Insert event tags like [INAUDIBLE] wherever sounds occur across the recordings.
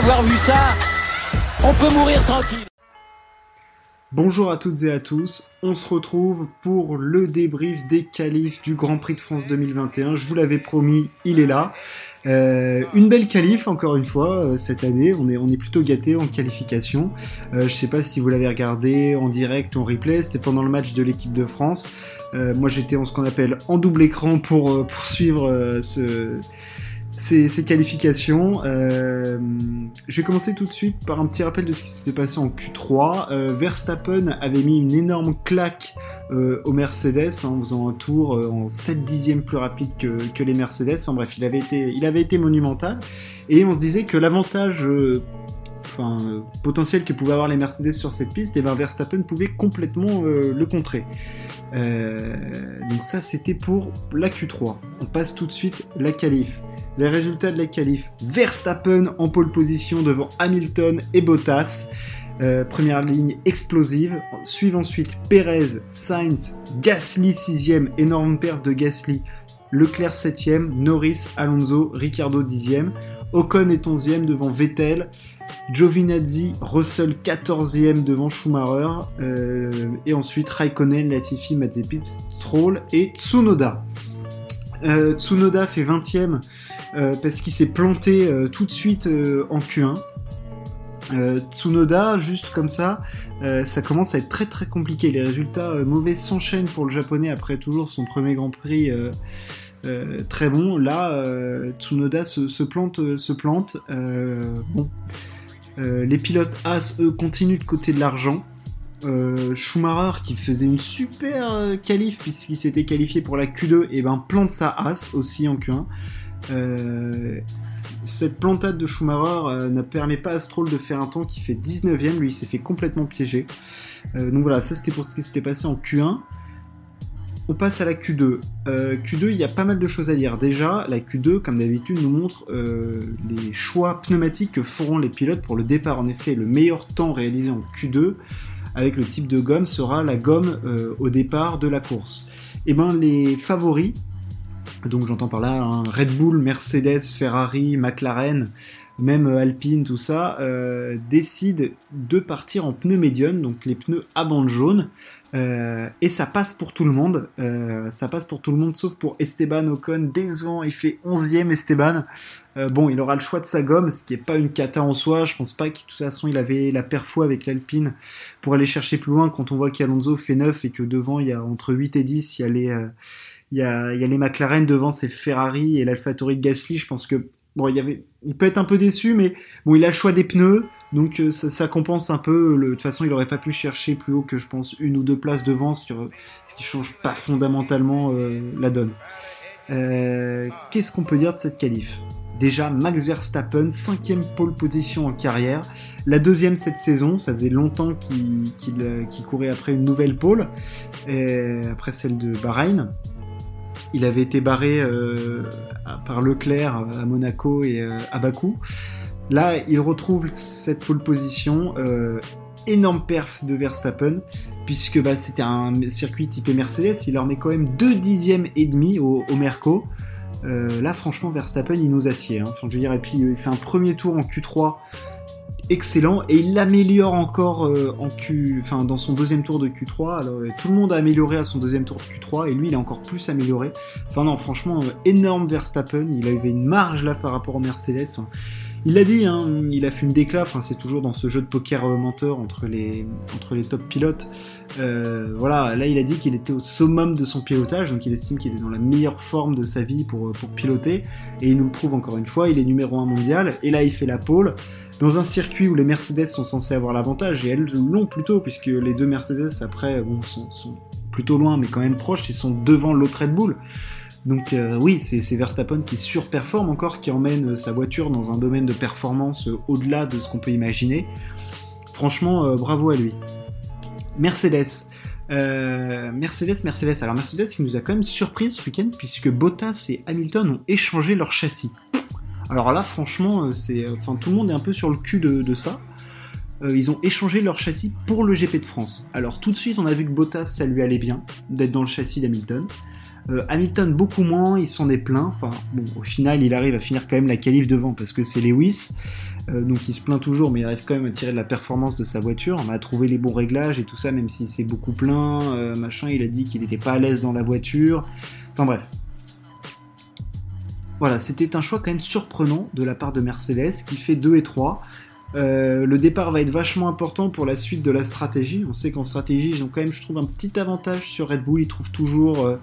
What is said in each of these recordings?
vu ça, on peut mourir tranquille. Bonjour à toutes et à tous, on se retrouve pour le débrief des qualifs du Grand Prix de France 2021. Je vous l'avais promis, il est là. Euh, une belle qualif encore une fois euh, cette année, on est, plutôt gâté en qualification. Euh, je sais pas si vous l'avez regardé en direct ou en replay, c'était pendant le match de l'équipe de France. Moi j'étais en ce qu'on appelle en double écran pour, pour suivre ce ces, qualifications. Euh, je vais commencer tout de suite par un petit rappel de ce qui s'était passé en Q3. Euh, Verstappen avait mis une énorme claque euh, aux Mercedes en faisant un tour en 7 dixièmes plus rapide que, les Mercedes. Enfin bref, il avait été, il avait été monumental. Et on se disait que l'avantage enfin, potentiel que pouvaient avoir les Mercedes sur cette piste, et ben Verstappen pouvait complètement le contrer. Donc ça c'était pour la Q3. On passe tout de suite la qualif. Les résultats de la qualif, Verstappen en pole position devant Hamilton et Bottas. Euh, première ligne explosive. Suivent ensuite Perez, Sainz, Gasly 6ème, énorme perte de Gasly. Leclerc 7ème, Norris, Alonso, Ricciardo 10ème. Ocon est 11ème devant Vettel. Giovinazzi, Russell 14e devant Schumacher. Euh, et ensuite Raikkonen, Latifi, Mazepin, Stroll et Tsunoda. Euh, Tsunoda fait 20ème euh, parce qu'il s'est planté tout de suite en Q1. Tsunoda, juste comme ça, ça commence à être très très compliqué. Les résultats mauvais s'enchaînent pour le japonais après toujours son premier Grand Prix très bon. Là, Tsunoda se, plante, se plante. bon, les pilotes As eux continuent de côté de l'argent. Schumacher qui faisait une super qualif puisqu'il s'était qualifié pour la Q2 et ben plante sa As aussi en Q1. Euh, cette plantade de Schumacher euh, ne permet pas à Stroll de faire un temps qui fait 19ème, lui il s'est fait complètement piéger. Euh, donc voilà, ça c'était pour ce qui s'était passé en Q1. On passe à la Q2. Q2, il y a pas mal de choses à dire. Déjà, la Q2, comme d'habitude, nous montre les choix pneumatiques que feront les pilotes pour le départ. En effet, le meilleur temps réalisé en Q2 avec le type de gomme sera la gomme au départ de la course. Et eh ben les favoris donc j'entends par là hein, Red Bull, Mercedes, Ferrari, McLaren, même euh, Alpine, tout ça, euh, décident de partir en pneus médium, donc les pneus à bande jaune. Euh, et ça passe pour tout le monde. ça passe pour tout le monde, sauf pour Esteban Ocon. Décevant, il fait 11ème Esteban. bon, il aura le choix de sa gomme, ce qui n'est pas une cata en soi. Je pense pas que de toute façon il avait la perfo avec l'Alpine pour aller chercher plus loin quand on voit qu'Alonso fait 9 et que devant il y a entre 8 et 10, il y a les il y a, il y a les McLaren devant, c'est Ferrari et l'AlphaTauri Gasly. Je pense que bon, il avait, il peut être un peu déçu, mais bon, il a le choix des pneus, donc euh, ça, compense un peu. De toute façon, il aurait pas pu chercher plus haut que je pense une ou deux places devant, ce qui, ce change pas fondamentalement euh, la donne. Euh, Qu'est-ce qu'on peut dire de cette qualif? Déjà, Max Verstappen, cinquième pole position en carrière. La deuxième cette saison, ça faisait longtemps qu'il courait après une nouvelle pole, après celle de Bahreïn. Il avait été barré par Leclerc à Monaco et à Bakou. Là, il retrouve cette pole position. Euh, énorme perf de Verstappen, puisque bah, c'était un circuit typé Mercedes. Il leur met quand même 2 dixièmes et demi au, Merco. là, franchement, Verstappen, il nous assied. Hein. Enfin, je veux dire, et puis il fait un premier tour en Q3 excellent et il l'améliore encore euh, en Q, enfin dans son deuxième tour de Q3. Alors euh, tout le monde a amélioré à son deuxième tour de Q3 et lui il a encore plus amélioré. Enfin non, franchement euh, énorme Verstappen. Il a eu une marge là par rapport au Mercedes. Il l'a dit, hein, il a fait une. Enfin, c'est toujours dans ce jeu de poker menteur entre les entre top pilotes. voilà, là il a dit qu'il était au summum de son pilotage, donc il estime qu'il est dans la meilleure forme de sa vie pour, piloter, et il nous le prouve encore une fois, il est numéro 1 mondial, et là il fait la pole dans un circuit où les Mercedes sont censés avoir l'avantage, et elles l'ont plutôt, puisque les deux Mercedes, après, bon, sont, plutôt loin, mais quand même proches, ils sont devant l'autre Red Bull. Donc euh, oui, c'est Verstappen qui surperforme encore, qui emmène sa voiture dans un domaine de performance euh, au-delà de ce qu'on peut imaginer. Franchement, euh, bravo à lui. Mercedes. Mercedes, Mercedes. Alors Mercedes, qui nous a quand même surpris ce week-end, puisque Bottas et Hamilton ont échangé leur châssis. Alors là, franchement, euh, c'est, euh, enfin, tout le monde est un peu sur le cul de, ça. Euh, ils ont échangé leur châssis pour le GP de France. Alors tout de suite, on a vu que Bottas, ça lui allait bien d'être dans le châssis d'Hamilton. Hamilton beaucoup moins, il s'en est plein. Enfin, au final, il arrive à finir quand même la qualif devant parce que c'est Lewis. donc il se plaint toujours, mais il arrive quand même à tirer de la performance de sa voiture, on a trouvé les bons réglages et tout ça, même si c'est beaucoup plein, machin, il a dit qu'il n'était pas à l'aise dans la voiture. Enfin bref, voilà, c'était un choix quand même surprenant de la part de Mercedes qui fait 2 et 3. Euh, le départ va être vachement important pour la suite de la stratégie. On sait qu'en stratégie, ils ont quand même, je trouve, un petit avantage sur Red Bull. Ils trouvent toujours euh,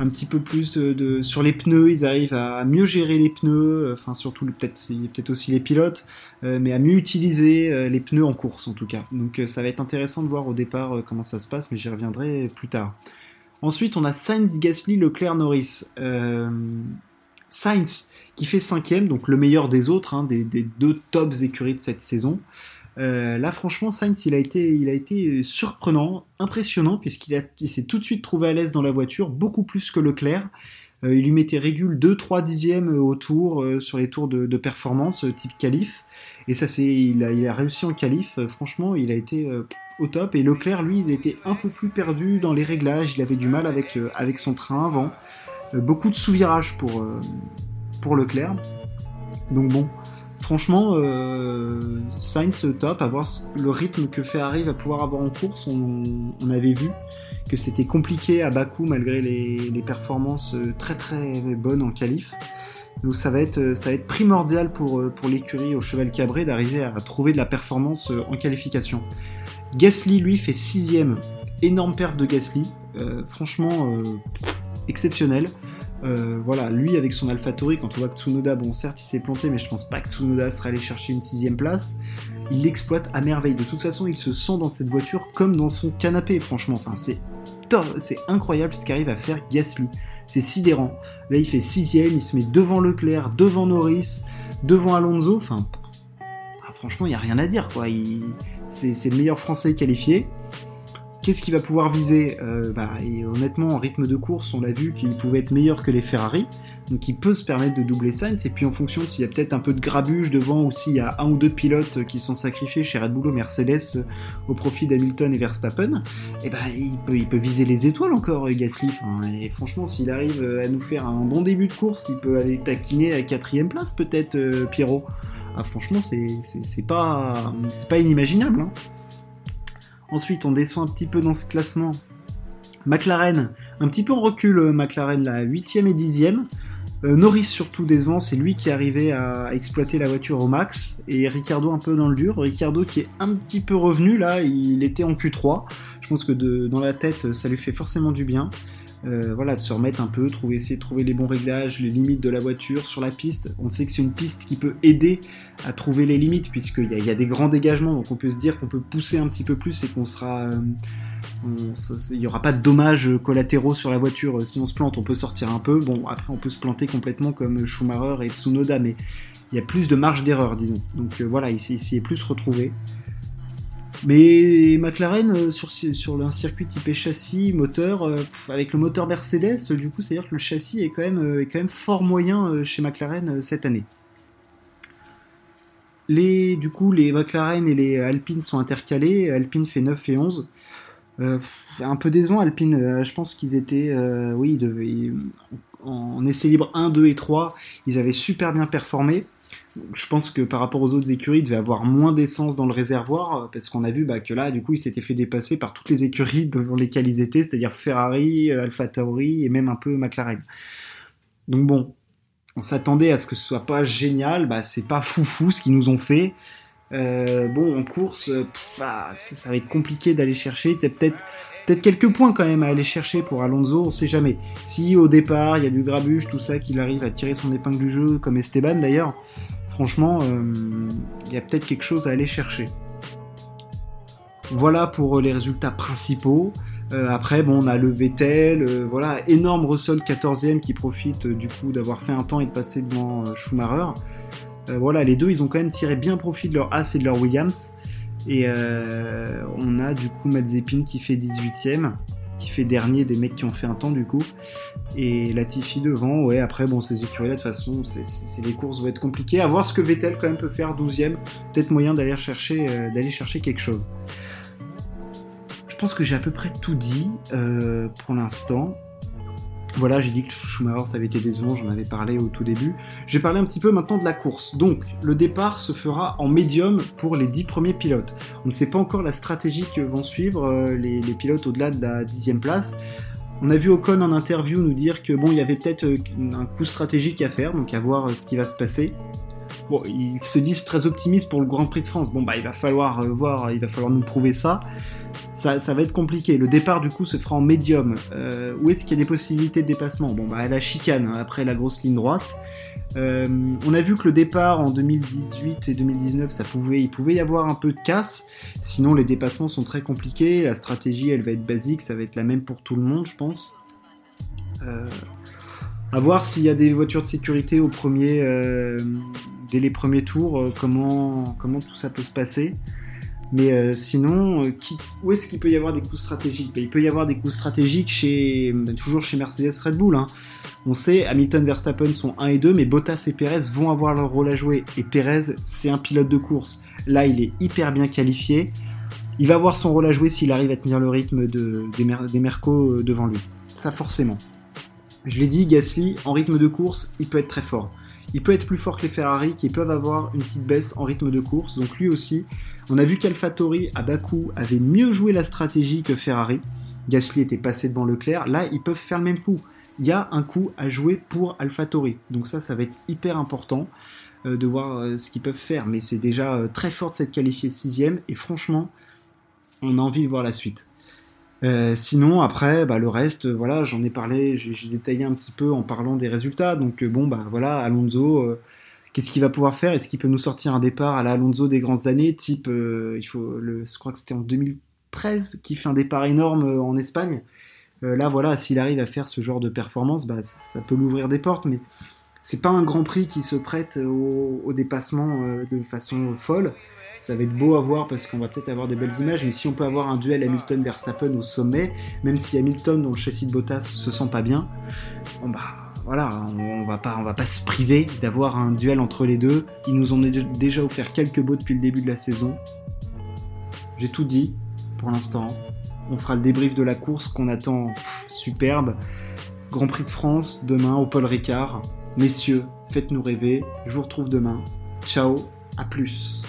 un petit peu plus sur les pneus. Ils arrivent à, mieux gérer les pneus, enfin surtout peut-être aussi les pilotes, euh, mais à mieux utiliser les pneus en course en tout cas. Donc ça va être intéressant de voir au départ comment ça se passe, mais j'y reviendrai plus tard. Ensuite, on a Sainz, Gasly, Leclerc, Norris. Sainz qui fait cinquième, donc le meilleur des autres, hein, des, deux tops écuries de cette saison. Euh, là, franchement, Sainz, il a été, il a été surprenant, impressionnant, puisqu'il s'est tout de suite trouvé à l'aise dans la voiture, beaucoup plus que Leclerc. Euh, il lui mettait régule 2-3 dixièmes au tour euh, sur les tours de, performance type qualif. Et ça, c'est, il a, il a réussi en qualif. franchement, il a été au top. Et Leclerc, lui, il était un peu plus perdu dans les réglages. Il avait du mal avec, avec son train avant. Euh, beaucoup de sous-virages pour, euh, pour Leclerc. Donc bon, franchement, euh, Sainz top, à voir le rythme que Ferrari va pouvoir avoir en course. On, avait vu que c'était compliqué à Bakou malgré les, performances très très bonnes en qualif. Donc ça va être, ça va primordial pour, pour l'écurie au cheval cabré d'arriver à trouver de la performance en qualification. Gasly lui fait sixième, énorme perf de Gasly. franchement, exceptionnel. Euh, voilà, lui avec son AlphaTauri, quand on voit que Tsunoda, bon certes il s'est planté, mais je pense pas que Tsunoda serait allé chercher une sixième place, il l'exploite à merveille. De toute façon, il se sent dans cette voiture comme dans son canapé, franchement. Enfin, c'est c'est incroyable ce qu'arrive à faire Gasly. C'est sidérant. Là, il fait sixième, il se met devant Leclerc, devant Norris, devant Alonso. Enfin, ah, franchement, il y a rien à dire, quoi. C'est le meilleur Français qualifié. Qu'est-ce qu'il va pouvoir viser euh, bah, et Honnêtement, en rythme de course, on l'a vu qu'il pouvait être meilleur que les Ferrari, donc il peut se permettre de doubler Sainz. Et puis en fonction de s'il y a peut-être un peu de grabuge devant ou s'il y a un ou deux pilotes qui sont sacrifiés chez Red Bull ou Mercedes au profit d'Hamilton et Verstappen, eh ben il, peut, viser les étoiles encore, Gasly. et franchement, s'il arrive à nous faire un bon début de course, il peut aller taquiner à la quatrième place peut-être, euh, Pierrot. Ah, franchement, c'est pas, pas inimaginable. Hein. Ensuite, on descend un petit peu dans ce classement. McLaren, un petit peu en recul, euh, McLaren, la 8ème et 10ème. Euh, Norris surtout décevant, c'est lui qui est arrivé à exploiter la voiture au max, et Ricardo un peu dans le dur. Ricardo qui est un petit peu revenu là, il était en Q3. Je pense que dans la tête, ça lui fait forcément du bien. Euh, voilà, de se remettre un peu, trouver, essayer de trouver les bons réglages, les limites de la voiture sur la piste. On sait que c'est une piste qui peut aider à trouver les limites, puisqu'il y, y, a des grands dégagements, donc on peut se dire qu'on peut pousser un petit peu plus et qu'on sera. Euh, il n'y aura pas de dommages collatéraux sur la voiture si on se plante, on peut sortir un peu. Bon, après, on peut se planter complètement comme Schumacher et Tsunoda, mais il y a plus de marge d'erreur, disons. Donc euh, voilà, il s'y est plus retrouvé. Mais McLaren, euh, sur, un circuit type châssis, moteur, euh, avec le moteur Mercedes, du coup, c'est-à-dire que le châssis est quand même, euh, fort moyen chez McLaren cette année. Les, du coup, les McLaren et les Alpine sont intercalés. Alpine fait 9 et 11. un peu décevant, Alpine. je pense qu'ils étaient. oui, en essai libre 1, 2 et 3, ils avaient super bien performé je pense que par rapport aux autres écuries, il devait avoir moins d'essence dans le réservoir, parce qu'on a vu bah, que là, du coup, il s'était fait dépasser par toutes les écuries [LAUGHS] devant lesquelles ils étaient, c'est-à-dire Ferrari, euh, Alfa Tauri et même un peu McLaren. Donc bon, on s'attendait à ce que ce soit pas génial, bah c'est pas foufou ce qu'ils nous ont fait. Euh, bon, en course, euh, ah, ça, va être compliqué d'aller chercher, peut-être peut-être quelques points quand même à aller chercher pour Alonso, on sait jamais. Si au départ il y a du grabuge, tout ça, qu'il arrive à tirer son épingle du jeu, comme Esteban d'ailleurs, franchement, euh, il y a peut-être quelque chose à aller chercher. Voilà pour euh, les résultats principaux. Euh, après, bon, on a le Vettel, voilà, énorme Russell 14e qui profite du coup d'avoir fait un temps et de passer devant Schumacher. voilà, les deux, ils ont quand même tiré bien profit de leur As et de leur Williams. Et on a du coup Mazepin qui fait 18e qui fait dernier des mecs qui ont fait un temps du coup. Et Latifi devant, ouais, après, bon, ces écuries-là, de toute façon, les courses vont être compliquées. À voir ce que Vettel quand même peut faire 12ème. Peut-être moyen d'aller chercher, euh, chercher quelque chose. Je pense que j'ai à peu près tout dit euh, pour l'instant. Voilà, j'ai dit que Schumacher ça avait été décevant, j'en avais parlé au tout début. Je vais parler un petit peu maintenant de la course. Donc, le départ se fera en médium pour les 10 premiers pilotes. On ne sait pas encore la stratégie que vont suivre euh, les, les pilotes au-delà de la dixième place. On a vu Ocon en interview nous dire que bon, il y avait peut-être euh, un coup stratégique à faire, donc à voir euh, ce qui va se passer. Bon, ils se disent très optimistes pour le Grand Prix de France. Bon, bah, il va falloir voir, il va falloir nous prouver ça ça, va être compliqué. Le départ, du coup, se fera en médium. Euh, où est-ce qu'il y a des possibilités de dépassement? Bon, bah, à la chicane, hein, après la grosse ligne droite. Euh, on a vu que le départ en 2018 et 2019, ça pouvait, il pouvait y avoir un peu de casse. Sinon, les dépassements sont très compliqués. La stratégie, elle va être basique. Ça va être la même pour tout le monde, je pense. Euh, à voir s'il y a des voitures de sécurité au premier, dès les premiers tours, comment, comment tout ça peut se passer. Mais euh, sinon, euh, où est-ce qu'il peut y avoir des coups stratégiques? Ben, Il peut y avoir des coups stratégiques chez, ben, toujours chez Mercedes Red Bull. Hein. On sait, Hamilton, Verstappen sont 1 et 2, mais Bottas et Perez vont avoir leur rôle à jouer. Et Perez, c'est un pilote de course. Là, il est hyper bien qualifié. Il va avoir son rôle à jouer s'il arrive à tenir le rythme de, des, des Mercos euh, devant lui. Ça, forcément. Je l'ai dit, Gasly, en rythme de course, il peut être très fort. Il peut être plus fort que les Ferrari qui peuvent avoir une petite baisse en rythme de course. Donc lui aussi, on a vu qu'AlphaTauri à Bakou avait mieux joué la stratégie que Ferrari. Gasly était passé devant Leclerc. Là, ils peuvent faire le même coup. Il y a un coup à jouer pour AlphaTauri. Donc ça, ça va être hyper important euh, de voir euh, ce qu'ils peuvent faire. Mais c'est déjà euh, très fort de s'être qualifié sixième. Et franchement, on a envie de voir la suite. sinon, après, bah, le reste, voilà, j'en ai parlé, j'ai détaillé un petit peu en parlant des résultats. Donc bon, bah voilà, Alonso Qu'est-ce qu'il va pouvoir faire? Est-ce qu'il peut nous sortir un départ à la Alonso des grandes années, type, euh, il faut, je crois que c'était en 2013 qui fait un départ énorme euh, en Espagne. Euh, là, voilà, s'il arrive à faire ce genre de performance, bah, ça, peut l'ouvrir des portes, mais c'est pas un Grand Prix qui se prête au, dépassement de façon folle. Ça va être beau à voir parce qu'on va peut-être avoir des belles images, mais si on peut avoir un duel Hamilton-Verstappen au sommet, même si Hamilton, dont le châssis de Bottas, se sent pas bien, bon bah voilà, on, va pas, on va pas se priver d'avoir un duel entre les deux. Ils nous ont déjà offert quelques beaux depuis le début de la saison. J'ai tout dit pour l'instant. On fera le débrief de la course qu'on attend superbe. Grand Prix de France demain au Paul Ricard. Messieurs, faites-nous rêver. Je vous retrouve demain. Ciao, à plus.